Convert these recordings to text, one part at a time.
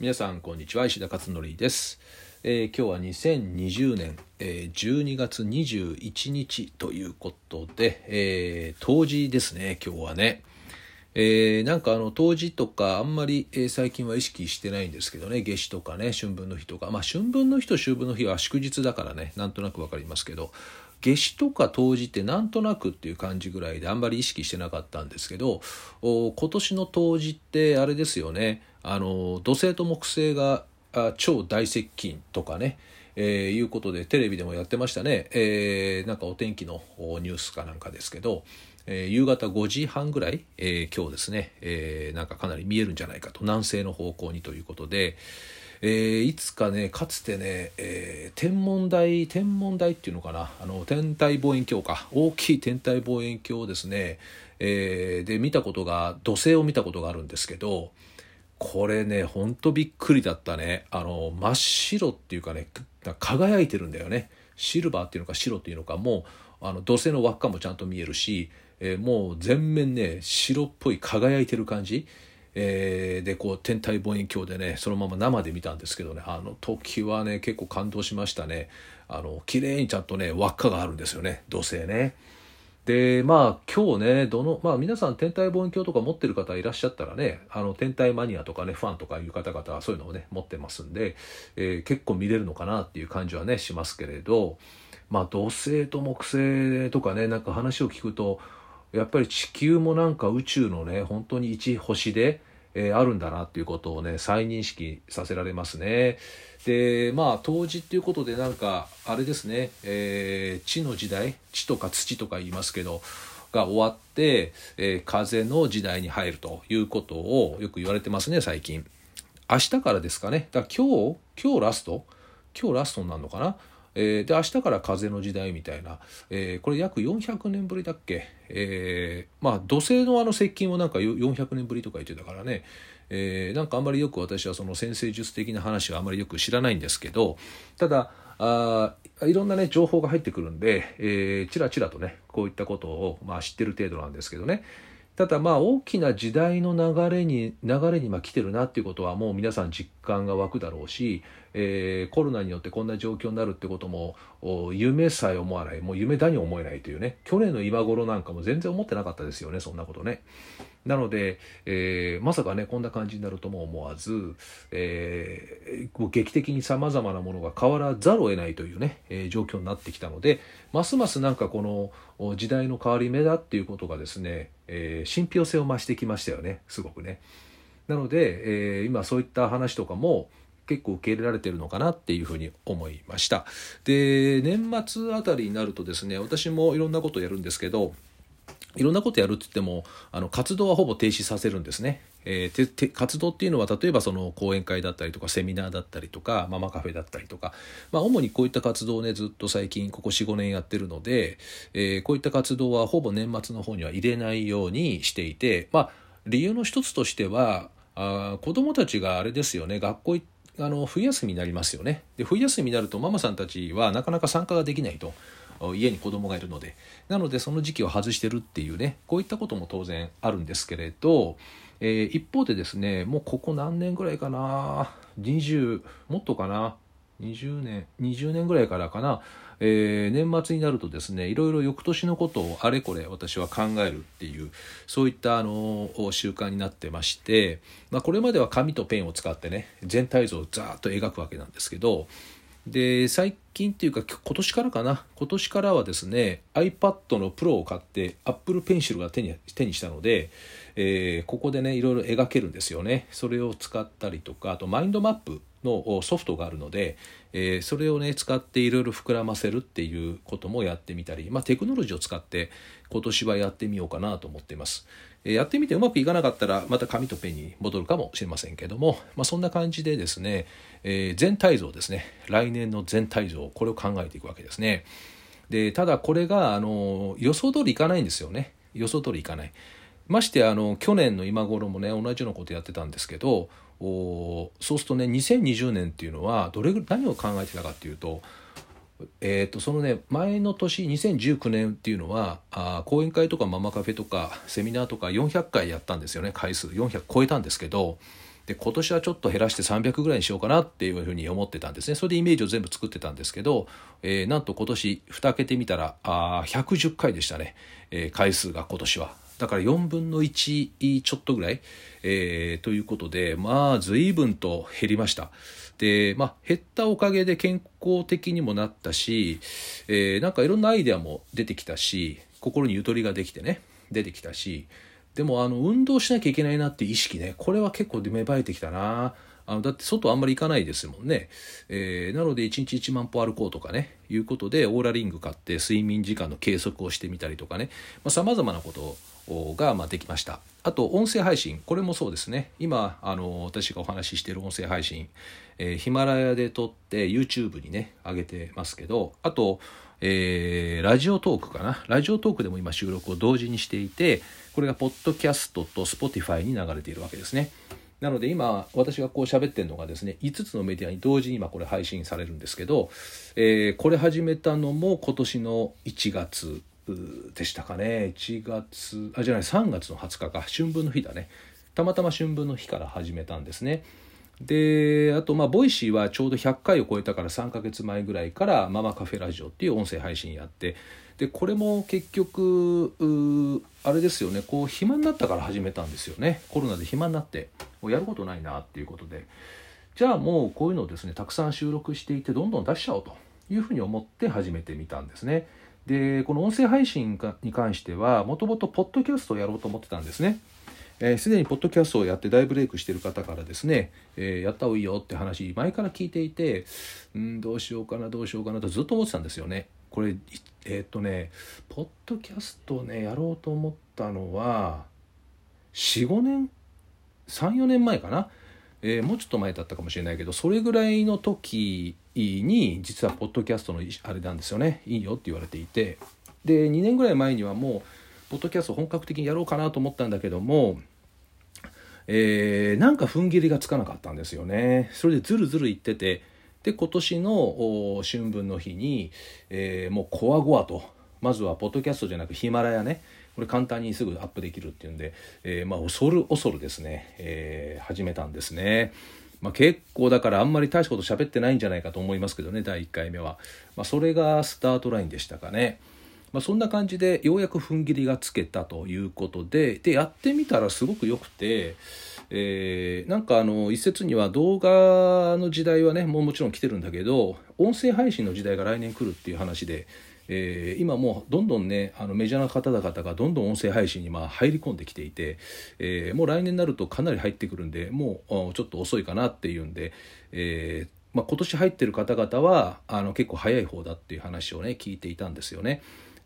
皆さんこんにちは。石田勝則です、えー、今日は2020年、えー、12月21日ということで、えー、冬至ですね。今日はね、えー、なんかあの冬至とかあんまり、えー、最近は意識してないんですけどね。夏至とかね春分の日とか。まあ春分の日と秋分の日は祝日だからね。なんとなく分かりますけど。夏至とか冬至ってなんとなくっていう感じぐらいであんまり意識してなかったんですけど今年の冬至ってあれですよね。あの土星と木星が超大接近とかね、えー、いうことでテレビでもやってましたね、えー、なんかお天気のニュースかなんかですけど、えー、夕方5時半ぐらい、えー、今日ですね、えー、なんかかなり見えるんじゃないかと。南西の方向にということで、えー、いつかねかつてね、えー、天文台天文台っていうのかな。あの天体望遠鏡か。大きい天体望遠鏡をですね、えー、で見たことが土星を見たことがあるんですけどこれねほんとびっくりだったね。あの真っ白っていうかね輝いてるんだよね。シルバーっていうのか白っていうのかもうあの土星の輪っかもちゃんと見えるし、えー、もう全面ね白っぽい輝いてる感じ、えー、でこう天体望遠鏡でねそのまま生で見たんですけどね。あの時はね結構感動しましたね。あの綺麗にちゃんとね輪っかがあるんですよね土星ね。でまあ今日ねどの、まあ、皆さん天体望遠鏡とか持ってる方いらっしゃったらねあの天体マニアとかねファンとかいう方々はそういうのをね持ってますんで、えー、結構見れるのかなっていう感じはねしますけれどまあ土星と木星とかねなんか話を聞くとやっぱり地球もなんか宇宙のね本当に一星で、えー、あるんだなっていうことをね再認識させられますね。でまあ冬至っていうことでなんかあれですね、えー、地の時代地とか土とか言いますけどが終わって、えー、風の時代に入るということをよく言われてますね最近。明日からですかねだから今日今日ラスト？今日ラストになるのかな？えー、で明日から風の時代みたいな、えー、これ約400年ぶりだっけ、えー、まあ土星のあの接近をなんか400年ぶりとか言ってたからね、えー、なんかあんまりよく私はその先生術的な話はあんまりよく知らないんですけどただあいろんなね情報が入ってくるんで、えー、ちらちらとねこういったことを、まあ、知ってる程度なんですけどね。ただまあ大きな時代の流れに流れにま来てるなっていうことはもう皆さん実感が湧くだろうし、えー、コロナによってこんな状況になるってことも夢さえ思わないもう夢だに思えないというね去年の今頃なんかも全然思ってなかったですよねそんなことね。なので、えー、まさかねこんな感じになるとも思わず、えー、劇的にさまざまなものが変わらざるを得ないというね、えー、状況になってきたのでますますなんかこの時代の変わり目だっていうことがですね、え信憑性を増してきましたよねすごくね。なので、え今そういった話とかも結構受け入れられてるのかなっていうふうに思いましたで年末あたりになるとですね私もいろんなことをやるんですけどいろんなことやるって言ってもあの活動はほぼ停止させるんですね。えー、活動っていうのは例えばその講演会だったりとかセミナーだったりとかママカフェだったりとか、まあ、主にこういった活動をねずっと最近ここ45年やってるので、えー、こういった活動はほぼ年末の方には入れないようにしていて、まあ、理由の一つとしてはあ子どもたちがあれですよね学校あの冬休みになりますよねで冬休みになるとママさんたちはなかなか参加ができないと。家に子供がいるので。なのでその時期を外してるっていうねこういったことも当然あるんですけれど、えー、一方でですねもうここ何年ぐらいかな20もっとかな20年20年ぐらいからかな、えー、年末になるとですねいろいろ翌年のことをあれこれ私は考えるっていうそういったあの習慣になってまして、まあ、これまでは紙とペンを使ってね全体像をザーッと描くわけなんですけどで最近っていうか今年からかな？今年からはですね iPad の Pro を買って Apple Pencil が手に手にしたので、えー、ここでねいろいろ描けるんですよね。それを使ったりとかあとマインドマップのソフトがあるので、えー、それをね使っていろいろ膨らませるっていうこともやってみたり、まあ、テクノロジーを使って今年はやってみようかなと思っています。えー、やってみてうまくいかなかったらまた紙とペンに戻るかもしれませんけども、まあ、そんな感じでですね、えー、全体像ですね来年の全体像これを考えていくわけですね。でただこれがあの予想通りいかないんですよね予想通りいかない。ましてあの去年の今頃もね同じようなことやってたんですけどおそうするとね2020年っていうのはどれぐ何を考えてたかっていうと,、えー、とそのね前の年2019年っていうのはあ講演会とかママカフェとかセミナーとか400回やったんですよね回数。400超えたんですけどで今年はちょっと減らして300ぐらいにしようかなっていうふうに思ってたんですね。それでイメージを全部作ってたんですけど、えー、なんと今年蓋開けてみたらあ110回でしたね、えー、回数が今年は。だから4分の1ちょっとぐらい、えー、ということでまあ随分と減りました。で、まあ、減ったおかげで健康的にもなったし、えー、なんかいろんなアイデアも出てきたし心にゆとりができてね出てきたしでもあの運動しなきゃいけないなって意識ねこれは結構芽生えてきたなあのだって外あんまり行かないですもんね、えー、なので1日1万歩歩こうとかね。いうことでオーラリング買って睡眠時間の計測をしてみたりとかね。さまざ、まなことがまあできました。あと音声配信。これもそうですね。今あの私がお話ししている音声配信、えー、ヒマラヤで撮って YouTube にね上げてますけど。あとえー、ラジオトークかな。ラジオトークでも今収録を同時にしていてこれがポッドキャストと Spotify に流れているわけですね。なので今私がこう喋ってるのがですね5つのメディアに同時に今これ配信されるんですけど、えー、これ始めたのも今年の1月でしたかね。1月あじゃない3月の20日か。春分の日だね。たまたま春分の日から始めたんですね。であとまあ Voicy はちょうど100回を超えたから3ヶ月前ぐらいからママカフェラジオっていう音声配信やってでこれも結局あれですよねこう暇になったから始めたんですよね。コロナで暇になってもうやることないなっていうことで。じゃあもうこういうのをですねたくさん収録していてどんどん出しちゃおうというふうに思って始めてみたんですね。でこの音声配信に関してはもともとポッドキャストをやろうと思ってたんですね。す、えー、で、にポッドキャストをやって大ブレイクしてる方からですね、えー、やった方がいいよって話前から聞いていてうんどうしようかなどうしようかなとずっと思ってたんですよね。これえー、っとねポッドキャストをねやろうと思ったのは45年34年前かな、えー、もうちょっと前だったかもしれないけどそれぐらいの時に実はポッドキャストのあれなんですよね。いいよって言われていて。で2年ぐらい前にはもうポッドキャスト本格的にやろうかなと思ったんだけどもえー、なんか踏ん切りがつかなかったんですよね。それでずるずる言っててで今年の春分の日に、えー、もうこわごわとまずはポッドキャストじゃなくヒマラヤねこれ簡単にすぐアップできるっていうんで、えー、まあ恐る恐るですね、えー、始めたんですね。まあ、結構だからあんまり大したこと喋ってないんじゃないかと思いますけどね第1回目は、まあ、それがスタートラインでしたかね。まあ、そんな感じでようやく踏ん切りがつけたということででやってみたらすごく良くて、えー、なんかあの一説には動画の時代はねもうもちろん来てるんだけど音声配信の時代が来年来るっていう話で。えー、今もうどんどんねあのメジャーな方々がどんどん音声配信にま入り込んできていて、えー、もう来年になるとかなり入ってくるんでもうちょっと遅いかなっていうんで、えーまあ、今年入ってる方々はあの結構早い方だっていう話をね聞いていたんですよね。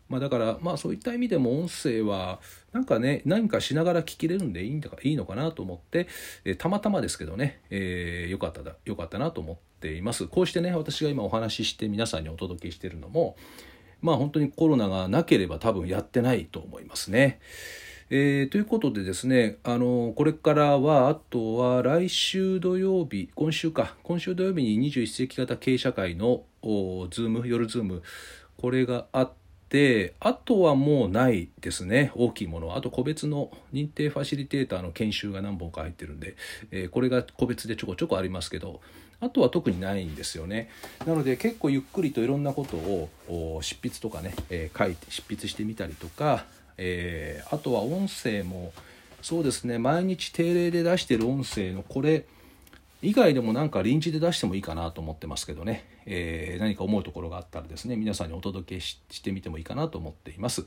まあ、だからまあそういった意味でも音声はなんかね何かしながら聞きれるんでいいのかなと思って、えー、たまたまですけどね、えー、よかっただよかったなと思っていますこうしてね私が今お話しして皆さんにお届けしているのもまあ本当にコロナがなければ多分やってないと思いますね。えー、ということでですねあのこれからはあとは来週土曜日今週か今週土曜日に21世紀型経営社会のズーム夜ズームこれがあってであとはもうないですね。大きいものあと個別の認定ファシリテーターの研修が何本か入ってるんで、えー、これが個別でちょこちょこありますけどあとは特にないんですよね。なので結構ゆっくりといろんなことを執筆とかね、えー、書いて執筆してみたりとか、えー、あとは音声もそうですね。毎日定例で出してる音声のこれ以外でもなんか臨時で出してもいいかなと思ってますけどね、えー、何か思うところがあったらですね皆さんにお届けしてみてもいいかなと思っています。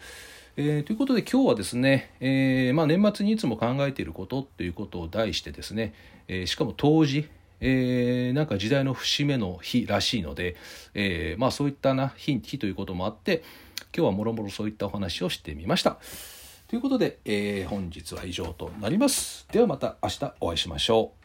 えー、ということで今日はですね、えー、まあ、年末にいつも考えていることということを題してですね、えしかも当時えー、なんか時代の節目の日らしいので、えー、まあそういったな日日ということもあって今日はもろもろそういったお話をしてみました。ということで、えー、本日は以上となります。ではまた明日お会いしましょう。